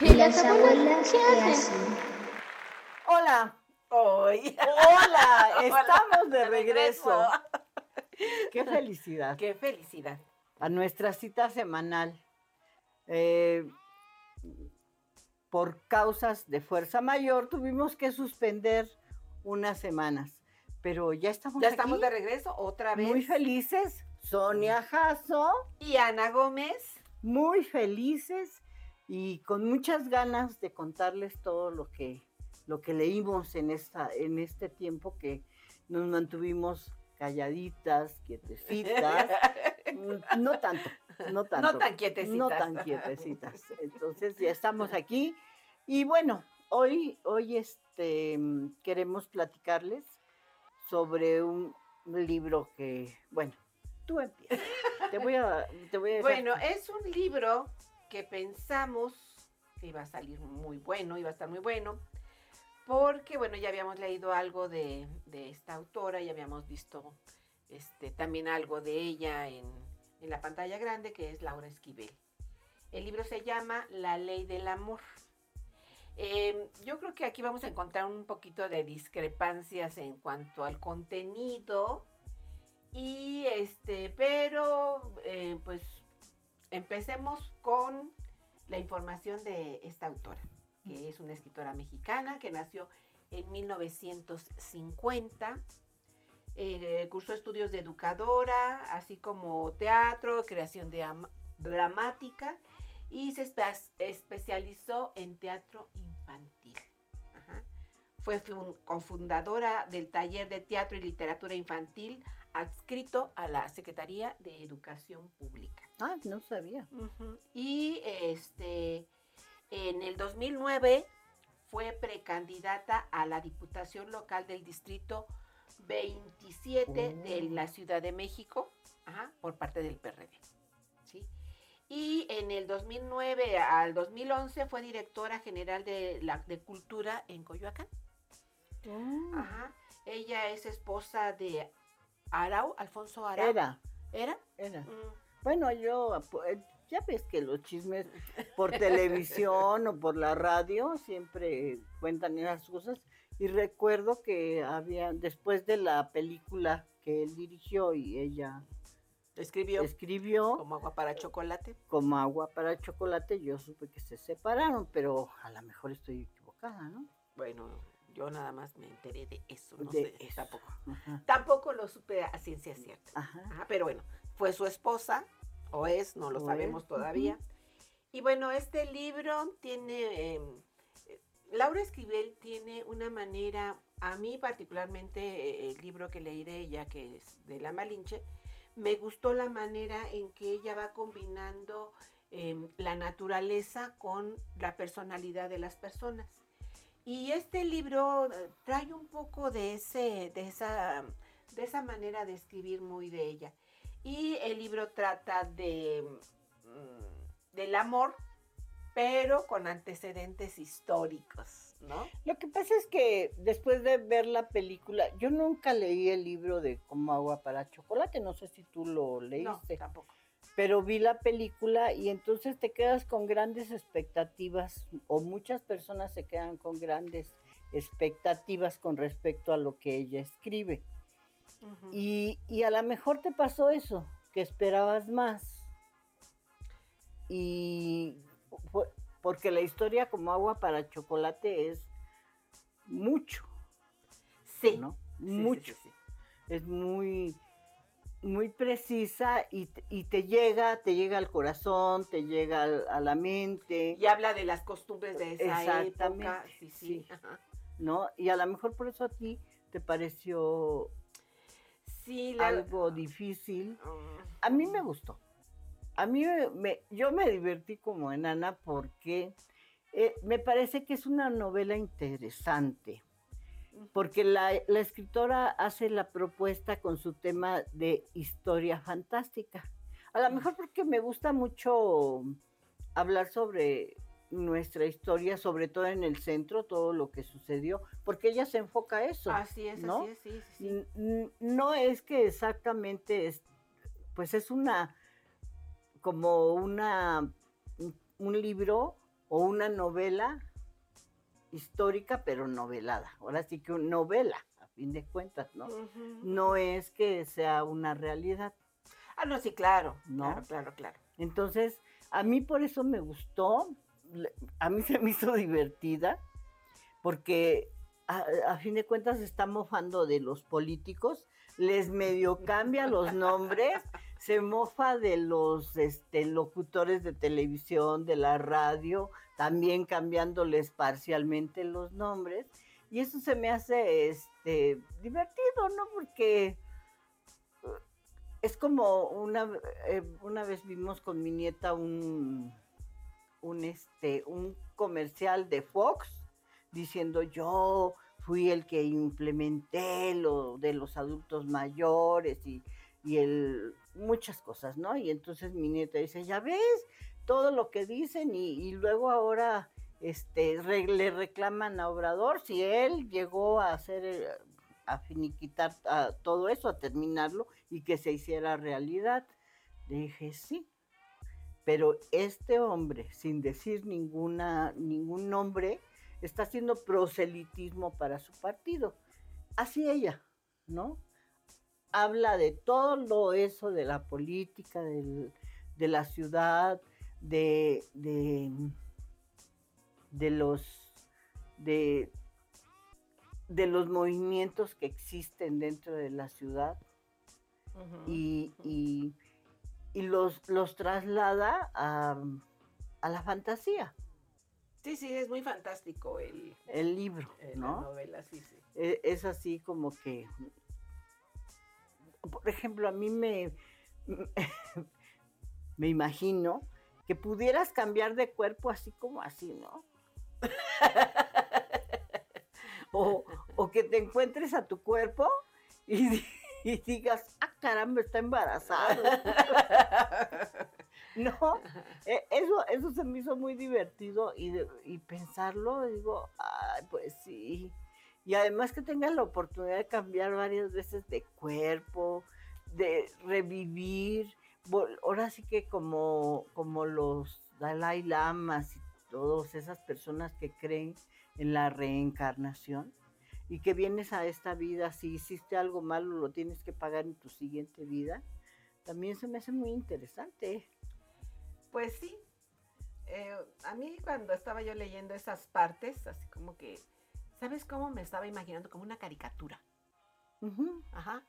¿Y las abuelas qué hacen? Hola. Hoy. Hola, estamos de regreso. Qué felicidad. Qué felicidad. A nuestra cita semanal. Eh, por causas de fuerza mayor tuvimos que suspender unas semanas. Pero ya estamos Ya aquí, estamos de regreso otra vez. muy felices. Sonia Jasso, Y Ana Gómez. muy felices y con muchas ganas de contarles todo lo que, lo que leímos en, esta, en este tiempo que nos mantuvimos calladitas, quietecitas. No tanto, no tanto. No tan quietecitas. No tan quietecitas. Entonces ya estamos aquí. Y bueno, hoy, hoy este, queremos platicarles sobre un libro que, bueno, tú empiezas. Te voy a, te voy a Bueno, es un libro que pensamos que iba a salir muy bueno, iba a estar muy bueno, porque, bueno, ya habíamos leído algo de, de esta autora, ya habíamos visto este, también algo de ella en, en la pantalla grande, que es Laura Esquivel. El libro se llama La Ley del Amor. Eh, yo creo que aquí vamos a encontrar un poquito de discrepancias en cuanto al contenido. Y este, pero eh, pues empecemos con la información de esta autora, que es una escritora mexicana que nació en 1950. eh, cursó estudios de educadora, así como teatro, creación de am- dramática y se espe- especializó en teatro infantil. Ajá. Fue fun- cofundadora del taller de teatro y literatura infantil adscrito a la Secretaría de Educación Pública. Ah, no sabía. Y este, en el 2009 fue precandidata a la Diputación Local del Distrito 27 de Oh. la Ciudad de México, ajá, por parte del PRD. ¿sí? Y en el 2009 al 2011 fue directora general de, la, de Cultura en Coyoacán. Ajá. Ella es esposa de Arau, Alfonso Arau. Era, ¿Era? era. Mm. Bueno, yo, eh, ya ves que los chismes por televisión o por la radio siempre cuentan esas cosas. Y recuerdo que había, después de la película que él dirigió y ella Escribió escribió, como agua para chocolate. como agua para chocolate, yo supe que se separaron, pero a lo mejor estoy equivocada, ¿no? Bueno, yo nada más me enteré de eso, no De sé, eso. tampoco. Ajá. Tampoco lo supe a ciencia cierta. Ajá. Ajá, pero bueno, fue su esposa, o es, no lo O sabemos es, todavía. Y bueno, este libro tiene, eh, eh, Laura Esquivel tiene una manera, a mí particularmente eh, el libro que leí de ella, que es de La Malinche, me gustó la manera en que ella va combinando em, la naturaleza con la personalidad de las personas. Y este libro eh, trae un poco de, ese, de, esa, de esa manera de escribir muy de ella. Y el libro trata de, mm, del amor, pero con antecedentes históricos, ¿no? Lo que pasa es que después de ver la película, yo nunca leí el libro de Como agua para chocolate, no sé si tú lo No, leíste, tampoco. pero vi la película y entonces te quedas con grandes expectativas, o muchas personas se quedan con grandes expectativas con respecto a lo que ella escribe. Y, y a lo mejor te pasó eso, que esperabas más. Y porque la historia como agua para chocolate es mucho, sí, ¿no? sí, mucho. sí, sí. Es muy, muy precisa y, te- y te llega, te llega al corazón, te llega al- a la mente, Y habla de las costumbres de esa Exactamente, época. Sí, sí. sí. ajá. ¿no? Y a lo mejor por eso a ti te pareció Sí, la- algo difícil. A mí me gustó. A mí me, me- yo me divertí como enana porque eh, me parece que es una novela interesante. Porque la, la escritora hace la propuesta con su tema de historia fantástica. A lo mejor porque me gusta mucho hablar sobre nuestra historia, sobre todo en el centro, todo lo que sucedió, porque ella se enfoca a eso. Así es, ¿no? así es, sí, sí, sí. No es que exactamente es, pues es una, como una, un- libro o una novela histórica, pero novelada. Ahora sí que una novela, a fin de cuentas, ¿no? No es que sea una realidad. Ah, no, sí, claro. ¿No? Claro, claro, claro. Entonces, a mí por eso me gustó, a mí se me hizo divertida, porque a, fin de cuentas está mofando de los políticos, les medio cambia los nombres, se mofa de los este, locutores de televisión, de la radio, también cambiándoles parcialmente los nombres, y eso se me hace este, divertido, ¿no? Porque es como una, eh, una vez vimos con mi nieta un, un, este, un comercial de Fox diciendo yo fui el que implementé lo de los adultos mayores y, y el, muchas cosas, ¿no? Y entonces mi nieta dice, ya ves todo lo que dicen y, luego ahora este, le reclaman a Obrador si él llegó a hacer, eh, a finiquitar a todo eso, a terminarlo y que se hiciera realidad. Le dije, sí, pero este hombre, sin decir ninguna, ningún nombre, está haciendo proselitismo para su partido. Así ella, ¿no? Habla de todo lo eso de la política, del- de la ciudad, de, de, de los de, de los movimientos que existen dentro de la ciudad y- y los, los traslada a, a la fantasía, Sí, sí, es muy fantástico el, el libro, el- la ¿no? novela, sí, sí. E- Es así como que, por ejemplo, a mí me, me imagino que pudieras cambiar de cuerpo así como así, ¿no? o, o que te encuentres a tu cuerpo y, y digas, ah, caramba, está embarazado. No, e- eso, eso se me hizo muy divertido y, de- y pensarlo, digo, ay, pues sí. Y además que tengas la oportunidad de cambiar varias veces de cuerpo, de revivir. Ahora sí que como, como los Dalai Lamas y todas esas personas que creen en la reencarnación y que vienes a esta vida, si hiciste algo malo, lo tienes que pagar en tu siguiente vida, también se me hace muy interesante. Pues sí. Eh, a mí cuando estaba yo leyendo esas partes, así como que, ¿sabes cómo me estaba imaginando? Como una caricatura. Ujú. Ajá.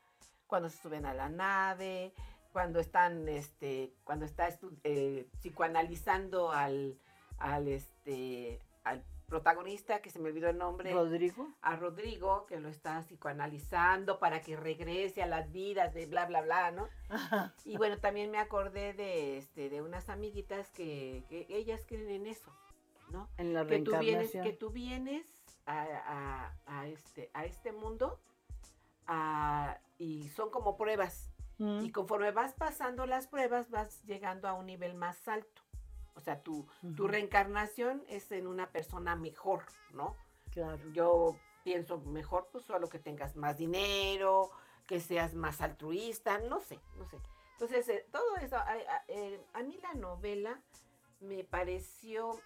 Cuando se suben a la nave, cuando están, este, cuando está eh, psicoanalizando al, al, este, al protagonista, que se me olvidó el nombre, Rodrigo. a Rodrigo, que lo está psicoanalizando para que regrese a las vidas de bla, bla, bla, ¿no? Ajá. Y bueno, también me acordé de, este, de unas amiguitas que, que ellas creen en eso, ¿no? En la Que tú vienes, que tú vienes a, a- a este, a este mundo a- y son como pruebas. Mm, Y conforme vas pasando las pruebas, vas llegando a un nivel más alto. O sea, tu, tu reencarnación es en una persona mejor, ¿no? Claro. Yo pienso mejor, pues solo que tengas más dinero, que seas más altruista, no sé, no sé. Entonces, eh, todo eso, a, a- eh, a mí la novela me pareció,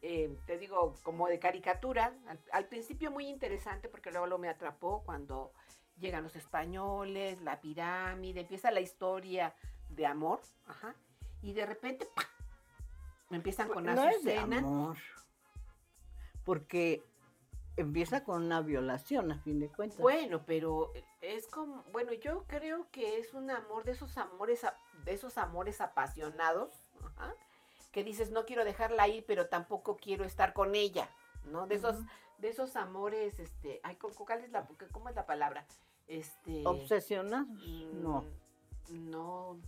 eh, te digo, como de caricatura, al, al principio muy interesante porque luego lo me atrapó cuando llegan los españoles, la pirámide, empieza la historia de amor, ajá, y de repente. Empiezan con Pues, no es de Azucena. amor. Porque empieza con una violación, a fin de cuentas. Bueno, pero es como, bueno, yo creo que es un amor de esos amores, de esos amores apasionados, ajá, que dices no quiero dejarla ir, pero tampoco quiero estar con ella, ¿no? De esos, de esos amores, este, ay, ¿cu- cu- ¿cuál es la, cómo es la palabra? Este, ¿Obsesionados? No. mm, no,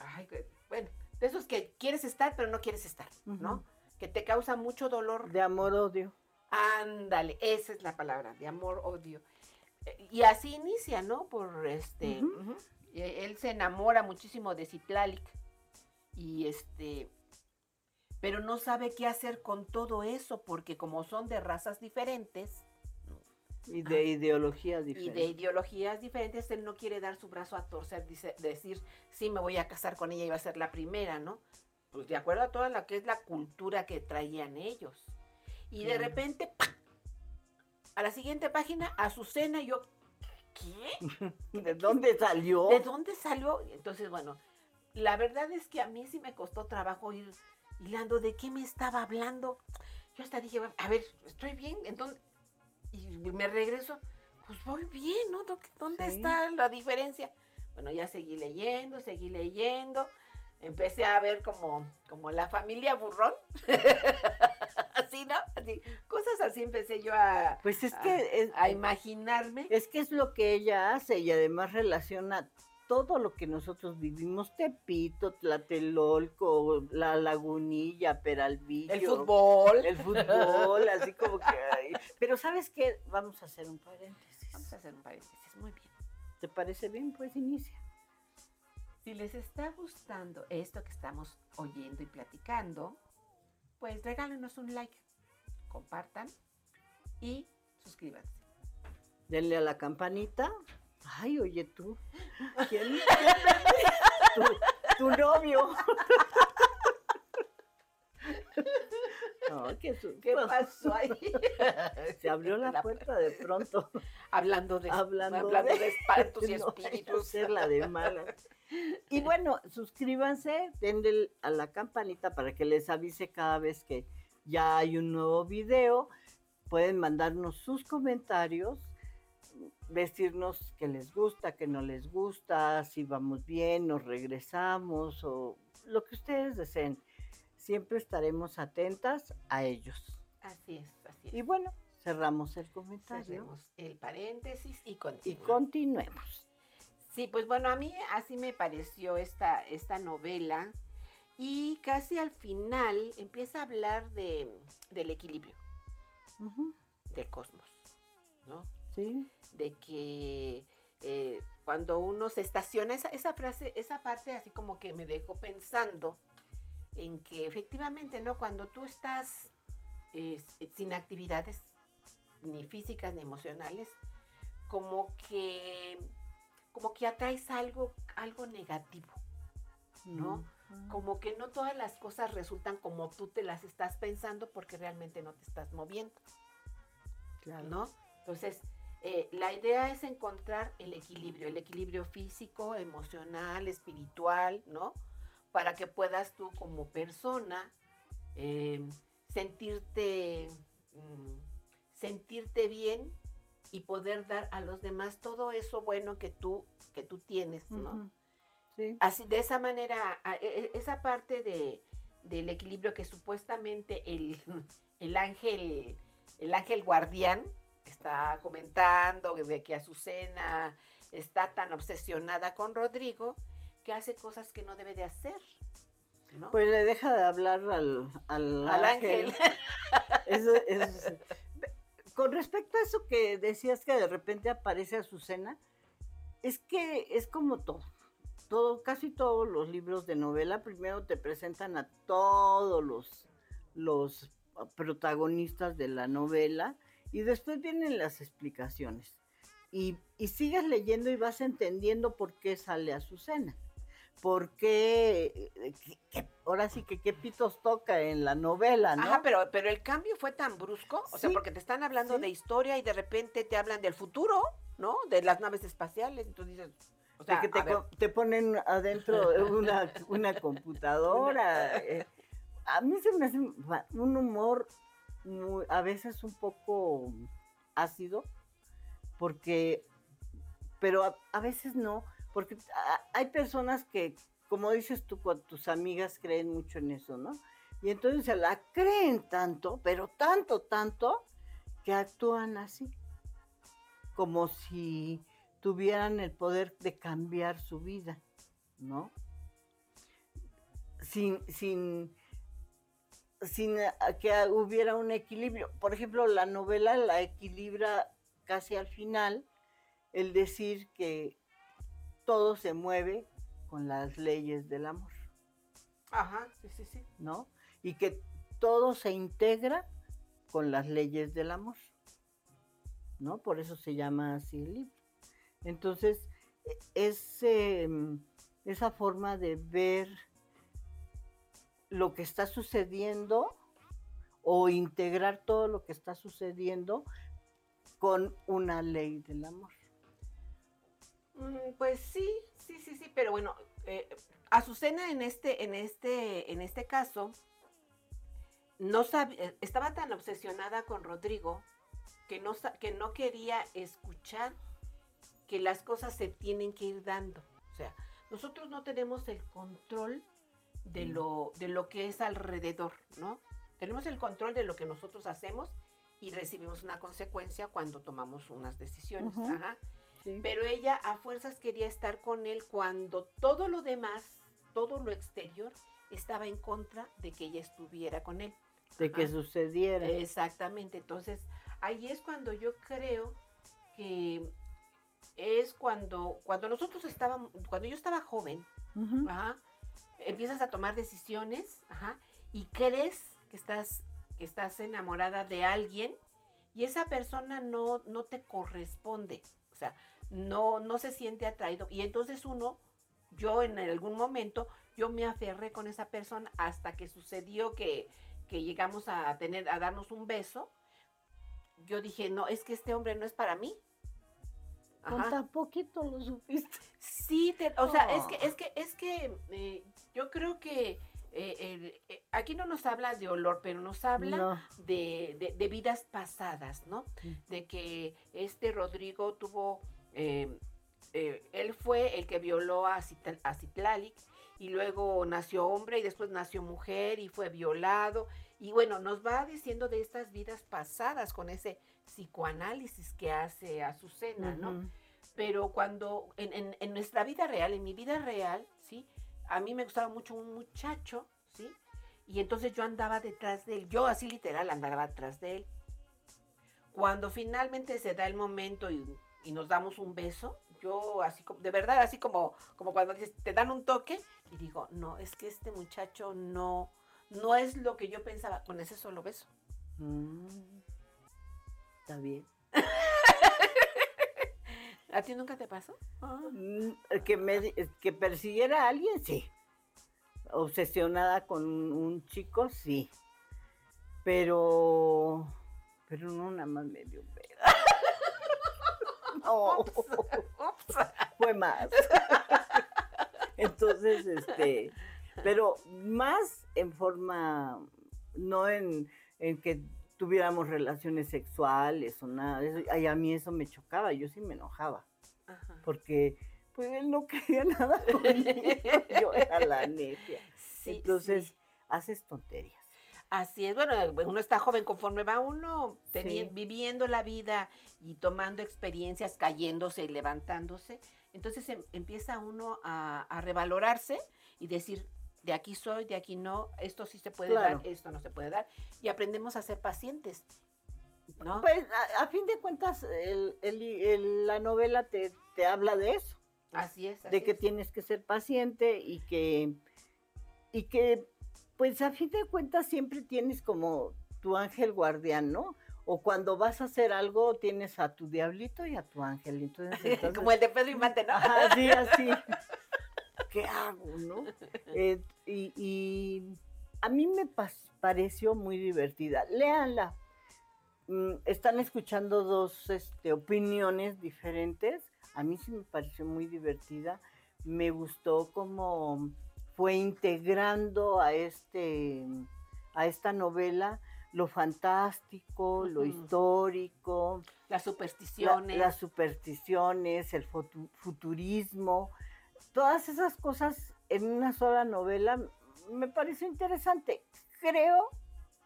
ay, que- bueno, de esos que quieres estar, pero no quieres estar, ¿no? Que te causa mucho dolor De amor-odio. Ándale, esa es la palabra, de amor, odio. Eh, Y así inicia, ¿no? Por este. Y Él se enamora muchísimo de Citlalic. Y este. Pero no sabe qué hacer con todo eso, porque como son de razas diferentes Y de ideologías y de diferentes. ideologías diferentes, él no quiere dar su brazo a torcer, dice, decir, sí, me voy a casar con ella y va a ser la primera, ¿no? pues de acuerdo a toda la que es la cultura que traían ellos. Y de repente, ¡pac! a la siguiente página, Azucena, yo, ¿qué? ¿De dónde salió? ¿De dónde salió? Entonces, bueno, la verdad es que a mí sí me costó trabajo ir hilando de qué me estaba hablando. Yo hasta dije, a ver, estoy bien, entonces, y me regreso, pues voy bien, ¿no? ¿Dó- ¿Dónde Sí. está la diferencia? Bueno, ya seguí leyendo, seguí leyendo, empecé a ver como, como la familia burrón, así, ¿no? Así, cosas así empecé yo a, Pues es a- que es, a imaginarme. es que es lo que ella hace y además relaciona todo lo que nosotros vivimos, Tepito, Tlatelolco, la Lagunilla, Peralvillo. El fútbol. El fútbol, así como que... ay. Pero ¿sabes qué? Vamos a hacer un paréntesis. Vamos a hacer un paréntesis, muy bien. ¿Te parece bien? Pues inicia. Si les está gustando esto que estamos oyendo y platicando, pues regálenos un like, compartan y suscríbanse. Denle a la campanita. Ay, oye tú. ¿Quién? tu, tu novio. No, qué, ¿Qué pasó ahí? Se abrió la La- puerta de pronto. hablando de, Hablando hablando de- de espantos y espíritus. hacerla de mala. Y bueno, suscríbanse, denle a la campanita para que les avise cada vez que ya hay un nuevo video. Pueden mandarnos sus comentarios, decirnos que les gusta, que no les gusta, si vamos bien, nos regresamos o lo que ustedes deseen. Siempre estaremos atentas a ellos. Así es, así es. Y bueno, cerramos el comentario Cerremos el paréntesis y y continuamos. continuemos. Sí, pues bueno, a mí así me pareció esta, esta novela y casi al final empieza a hablar de, del equilibrio del cosmos, ¿no? Sí. De que eh, cuando uno se estaciona, esa, esa frase, esa parte así como que me dejó pensando en que efectivamente, ¿no? Cuando tú estás eh, sin actividades, ni físicas ni emocionales, como que como que atraes algo, algo negativo, ¿no? Como que no todas las cosas resultan como tú te las estás pensando porque realmente no te estás moviendo, Claro. ¿no? Entonces, eh, la idea es encontrar el equilibrio, el equilibrio físico, emocional, espiritual, ¿no? Para que puedas tú como persona eh, sentirte, mm, sentirte bien y poder dar a los demás todo eso bueno que tú, que tú tienes, ¿no? Sí. Así, de esa manera, e- e- esa parte de, del equilibrio que supuestamente el, el ángel, el ángel guardián está comentando de que Azucena está tan obsesionada con Rodrigo que hace cosas que no debe de hacer. ¿no? Pues le deja de hablar al, al, Al ángel. ángel. Eso- eso- con respecto a eso que decías que de repente aparece Azucena, es que es como todo. Todo, casi todos los libros de novela primero te presentan a todos los, los protagonistas de la novela y después vienen las explicaciones. Y, y sigues leyendo y vas entendiendo por qué sale Azucena. Por qué, eh, qué- qué- ahora sí que qué pitos toca en la novela, ¿no? Ajá, pero, pero el cambio fue tan brusco, o sea, porque te están hablando sí. de historia y de repente te hablan del futuro, ¿no? De las naves espaciales, entonces dices, o de sea, que te, ver, ponen adentro una, una computadora. eh. A mí se me hace un humor a veces un poco ácido, porque, pero a, veces no, porque hay personas que, como dices tú, con tus amigas creen mucho en eso, ¿no? Y entonces se la creen tanto, pero tanto, tanto, que actúan así, como si tuvieran el poder de cambiar su vida, ¿no? Sin, sin, sin eh, que hubiera un equilibrio. Por ejemplo, la novela la equilibra casi al final el decir que todo se mueve con las leyes del amor, ajá, sí, sí, sí. ¿no? Y que todo se integra con las leyes del amor, ¿no? Por eso se llama así el libro. Entonces, e- em, esa forma de ver lo que está sucediendo o integrar todo lo que está sucediendo con una ley del amor. Mm, Pues sí, sí, sí, sí, pero bueno, eh, Azucena en este, en este, en este caso, no sab- eh, estaba tan obsesionada con Rodrigo que no, que no quería escuchar que las cosas se tienen que ir dando. O sea, nosotros no tenemos el control de lo, de lo que es alrededor, ¿no? Tenemos el control de lo que nosotros hacemos y recibimos una consecuencia cuando tomamos unas decisiones. Ajá. Sí. Pero ella a fuerzas quería estar con él cuando todo lo demás, todo lo exterior, estaba en contra de que ella estuviera con él. de que sucediera. Exactamente. Entonces, ahí es cuando yo creo que es cuando, cuando nosotros estábamos, cuando yo estaba joven, ajá, empiezas a tomar decisiones, ajá, y crees que estás, que estás enamorada de alguien y esa persona no, no te corresponde, o sea, no, no se siente atraído. Y entonces uno, yo en algún momento, yo me aferré con esa persona hasta que sucedió que, que llegamos a tener, a darnos un beso. Yo dije, no, es que este hombre no es para mí. Con tan poquito lo supiste. Sí, te- o sea, es que, es que, es que eh, yo creo que eh, eh, aquí no nos habla de olor, pero nos habla No. de, de- de vidas pasadas, ¿no? Sí. De que este Rodrigo tuvo, eh, eh, él fue el que violó a, Citla- a Citlalic y luego nació hombre y después nació mujer y fue violado. Y bueno, nos va diciendo de estas vidas pasadas con ese psicoanálisis que hace Azucena, ¿no? Ujú. pero cuando en, en- en nuestra vida real, en mi vida real, ¿sí? A mí me gustaba mucho un muchacho, ¿sí? Y entonces yo andaba detrás de él, yo así literal andaba detrás de él. Cuando finalmente se da el momento y, y nos damos un beso, yo así como, de verdad, así como, como cuando dices, te dan un toque y digo, no, es que este muchacho no, no es lo que yo pensaba con ese solo beso. Mm. Está bien. ¿A ti nunca te pasó? Ah. Mm, Que, me, que persiguiera a alguien, sí. Obsesionada con un chico, sí. Pero, pero no nada más me dio un beso. No, Ups. fue más. Entonces, este, pero más en forma, no en, en que tuviéramos relaciones sexuales o nada. de Eso, a mí eso me chocaba, yo sí me enojaba. Ajá. porque pues él no quería nada conmigo, yo era la necia. Sí, Entonces, sí. haces tonterías. Así es, bueno, uno está joven conforme va uno Sí. viviendo la vida y tomando experiencias, cayéndose y levantándose. Entonces em- empieza uno a, a revalorarse y decir, de aquí soy, de aquí no, esto sí se puede Claro. dar, esto no se puede dar. Y aprendemos a ser pacientes, ¿no? Pues a, a fin de cuentas, el- el- el- la novela te, te habla de eso, así es. de así que es. tienes que ser paciente y que, y que, pues a fin de cuentas siempre tienes como tu ángel guardián, ¿no? O cuando vas a hacer algo, tienes a tu diablito y a tu ángel. Entonces, entonces Como el de Pedro Infante, ¿no? Ajá, sí, así. ¿Qué hago, no? Eh, y, y a mí me pareció muy divertida. Léanla. Mm, están escuchando dos este, opiniones diferentes. A mí sí me pareció muy divertida. Me gustó cómo fue integrando a este a esta novela lo fantástico, lo histórico, Las la- supersticiones. las supersticiones, el futu- futurismo, todas esas cosas en una sola novela me pareció interesante. Creo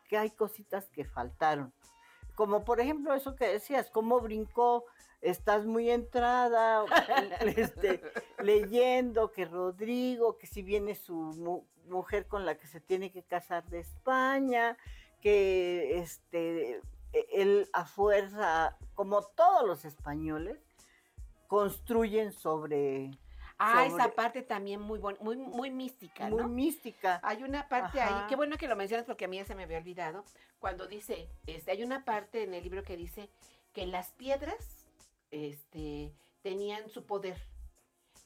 que hay cositas que faltaron. Como por ejemplo eso que decías, cómo brincó, estás muy entrada, este, leyendo que Rodrigo, que si viene su mu- mujer con la que se tiene que casar de España, que este e- él a fuerza, como todos los españoles, construyen sobre ah, sobre- esa parte también muy, bon- muy, muy mística, muy ¿no? mística. Hay una parte ahí, qué bueno que lo mencionas porque a mí ya se me había olvidado, cuando dice, este, hay una parte en el libro que dice que las piedras este, tenían su poder.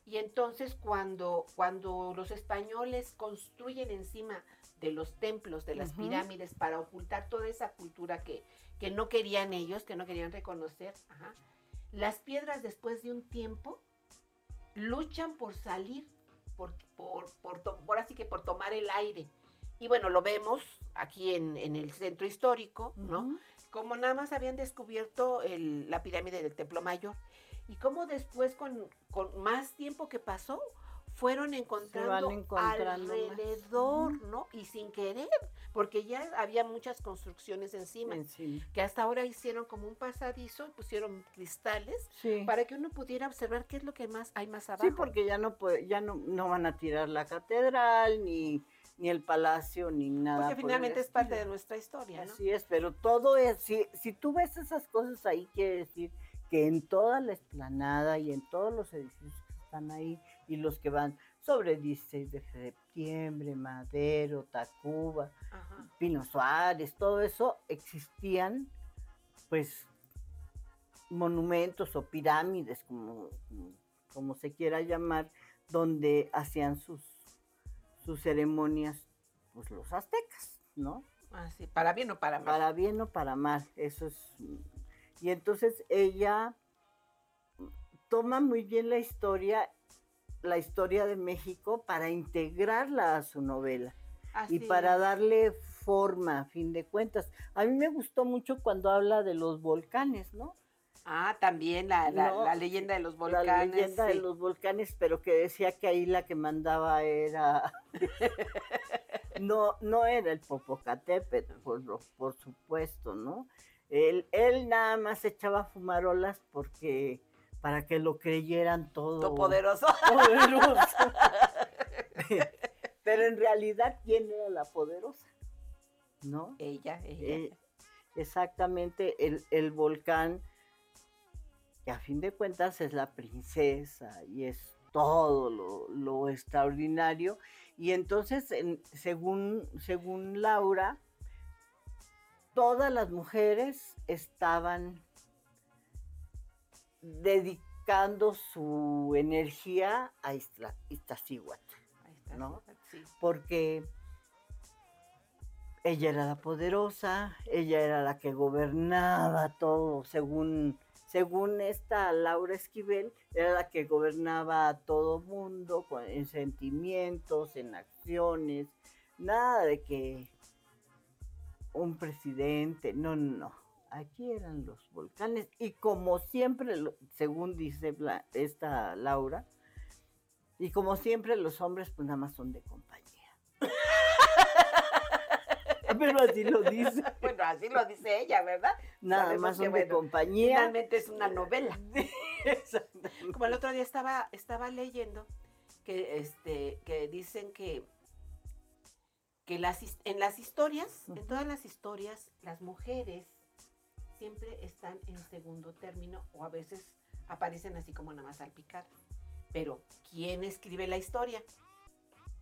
Y entonces cuando, cuando los españoles construyen encima de los templos, de las pirámides, para ocultar toda esa cultura que, que no querían ellos, que no querían reconocer. Ajá. Las piedras después de un tiempo luchan por salir, por, por, por, así que por tomar el aire. Y bueno, lo vemos aquí en, en el centro histórico, ¿no? Como nada más habían descubierto el- la pirámide del Templo Mayor y cómo después con, con más tiempo que pasó fueron encontrando, alrededor. ¿no? Y sin querer, porque ya había muchas construcciones encima, Encima. que hasta ahora hicieron como un pasadizo, pusieron cristales Sí. para que uno pudiera observar qué es lo que más hay más abajo. Sí, porque ya no puede, ya no, no van a tirar la catedral, ni, ni el palacio, ni nada. Porque finalmente es parte de nuestra historia, ¿no? Así es, pero todo es, si, si tú ves esas cosas ahí, quiere decir que en toda la explanada y en todos los edificios que están ahí y los que van sobre 16 de septiembre, Madero, Tacuba, Ajá. Pino Suárez, todo eso existían, pues, monumentos o pirámides, como, como se quiera llamar, donde hacían sus, sus ceremonias, pues los aztecas, ¿no? Así, para bien o para mal. Para bien o para mal, eso es. Y entonces ella toma muy bien la historia, la historia de México, para integrarla a su novela y para es. darle forma, a fin de cuentas. A mí me gustó mucho cuando habla de los volcanes, ¿no? Ah, también la, la, No, la leyenda de los La volcanes. leyenda de los volcanes, pero que decía que ahí la que mandaba era... no, no era el Popocatépetl, por, por supuesto, ¿no? Él, él nada más echaba fumarolas porque para que lo creyeran todo Todopoderoso. poderoso. Pero en realidad, ¿quién era la poderosa? ¿No? ella, ella. Eh, exactamente, el, el volcán, que a fin de cuentas es la princesa y es todo lo, lo extraordinario. Y entonces, en- según, según Laura, todas las mujeres estaban dedicando su energía a Iztaccíhuatl ¿no? sí. porque ella era la poderosa, ella era la que gobernaba todo, según, según esta Laura Esquivel, era la que gobernaba a todo mundo con- en sentimientos, en acciones, nada de que un presidente, no, no, no. Aquí eran los volcanes y como siempre, según dice esta Laura, y como siempre los hombres pues nada más son de compañía. Pero así lo dice. Bueno, así lo dice ella, ¿verdad? Nada Sabemos más que, son de compañía. Finalmente es una novela. Como el otro día estaba, estaba leyendo que, este, que dicen que, que las, en las historias, en todas las historias, las mujeres siempre están en segundo término o a veces aparecen así como nada más salpicadas. Pero, ¿quién escribe la historia?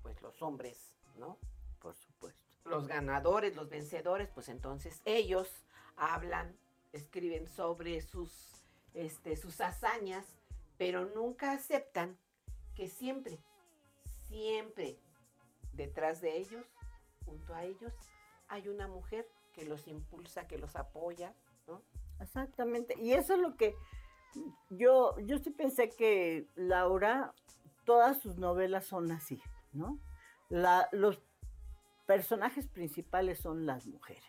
Pues los hombres, ¿no? Por supuesto. los ganadores, los vencedores, pues entonces ellos hablan, escriben sobre sus, este, sus hazañas, pero nunca aceptan que siempre, siempre detrás de ellos, junto a ellos, hay una mujer que los impulsa, que los apoya. Exactamente. Y eso es lo que yo, yo sí pensé que Laura, todas sus novelas son así, ¿no? La- los personajes principales son las mujeres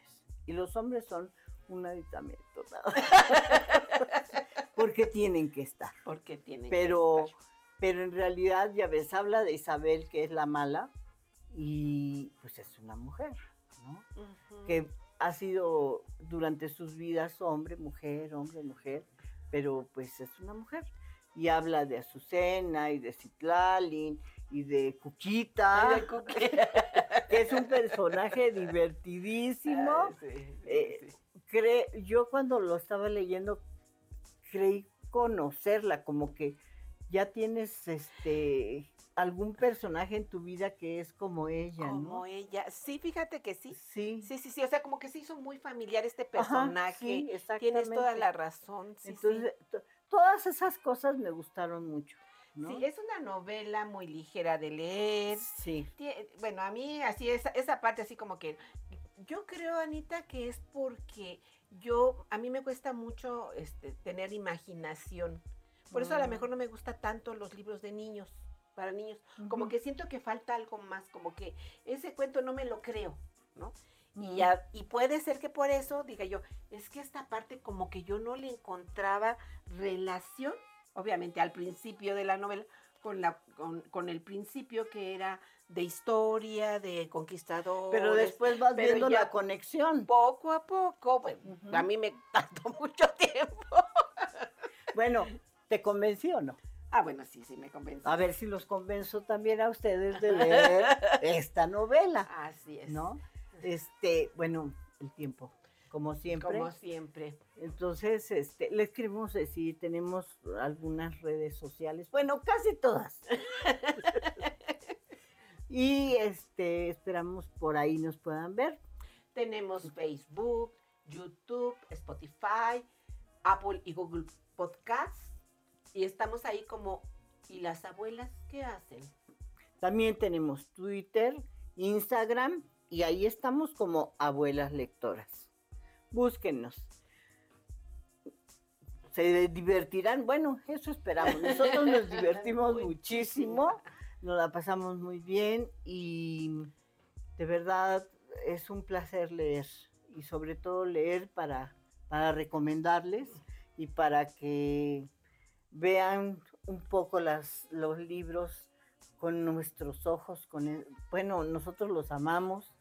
y los hombres son un aditamento, porque tienen que estar. Porque tienen que Pero, estar. pero en realidad, ya ves, habla de Isabel, que es la mala, y pues es una mujer, ¿no? Que ha sido durante sus vidas hombre, mujer, hombre, mujer, pero pues es una mujer. Y habla de Azucena y de Citlalin y de Cuquita, Ay, de Cookie. que es un personaje divertidísimo. Sí, sí, Eh, sí. Yo cuando lo estaba leyendo creí conocerla, como que ya tienes este algún personaje en tu vida que es como ella, Como ¿no? ella. Sí, fíjate que sí. Sí. Sí, sí, sí. O sea, como que se hizo muy familiar este Ajá, personaje. sí, Tienes toda la razón. Sí, sí. Entonces, to- todas esas cosas me gustaron mucho. ¿no? Sí, es una novela muy ligera de leer. Sí. Bueno, a mí así esa, esa parte así como que yo creo Anita que es porque yo a mí me cuesta mucho este tener imaginación. Por eso a lo Mm. mejor no me gusta tanto los libros de niños, para niños, como que siento que falta algo más, como que ese cuento no me lo creo, ¿no? Y, ya, y puede ser que por eso diga yo, es que esta parte como que yo no le encontraba relación, obviamente al principio de la novela, con, la, con, con el principio que era de historia, de conquistadores. Pero después vas pero viendo la conexión. Poco a poco, Ujú. a mí me tardó mucho tiempo. Bueno, ¿te convenció o no? Ah, bueno, sí, sí, me convenció. A ver si los convenzo también a ustedes de leer esta novela, Así es. ¿no? Este, bueno, el tiempo, como siempre. Como siempre. Entonces, este, les queremos decir, tenemos algunas redes sociales, bueno, casi todas. y este, esperamos por ahí nos puedan ver. Tenemos Facebook, YouTube, Spotify, Apple y Google Podcasts. Y estamos ahí como, ¿y las abuelas qué hacen? También tenemos Twitter, Instagram y ahí estamos como abuelas lectoras. Búsquennos. Se divertirán, bueno, eso esperamos. Nosotros nos divertimos muchísimo, nos la pasamos muy bien y de verdad es un placer leer y sobre todo leer para, para recomendarles y para que vean un poco las, los libros con nuestros ojos, con el- bueno, nosotros los amamos,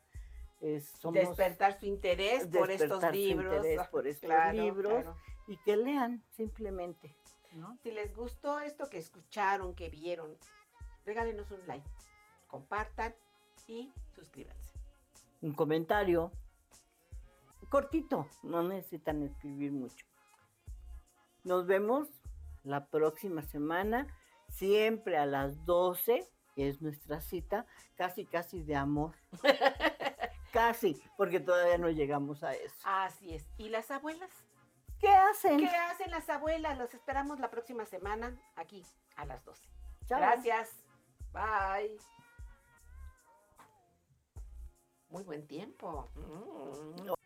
eh, somos Despertar su interés por estos libros. interés por estos Claro, libros claro. y que lean simplemente, ¿no? Si les gustó esto que escucharon, que vieron, regálenos un like, compartan y suscríbanse. Un comentario cortito, no necesitan escribir mucho. Nos vemos la próxima semana, siempre a las 12, que es nuestra cita, casi casi de amor. casi, porque todavía no llegamos a eso. Así es. ¿Y las abuelas? ¿Qué hacen? ¿Qué hacen las abuelas? Los esperamos la próxima semana aquí a las 12. Chao. Gracias. Bye. Muy buen tiempo. Mm.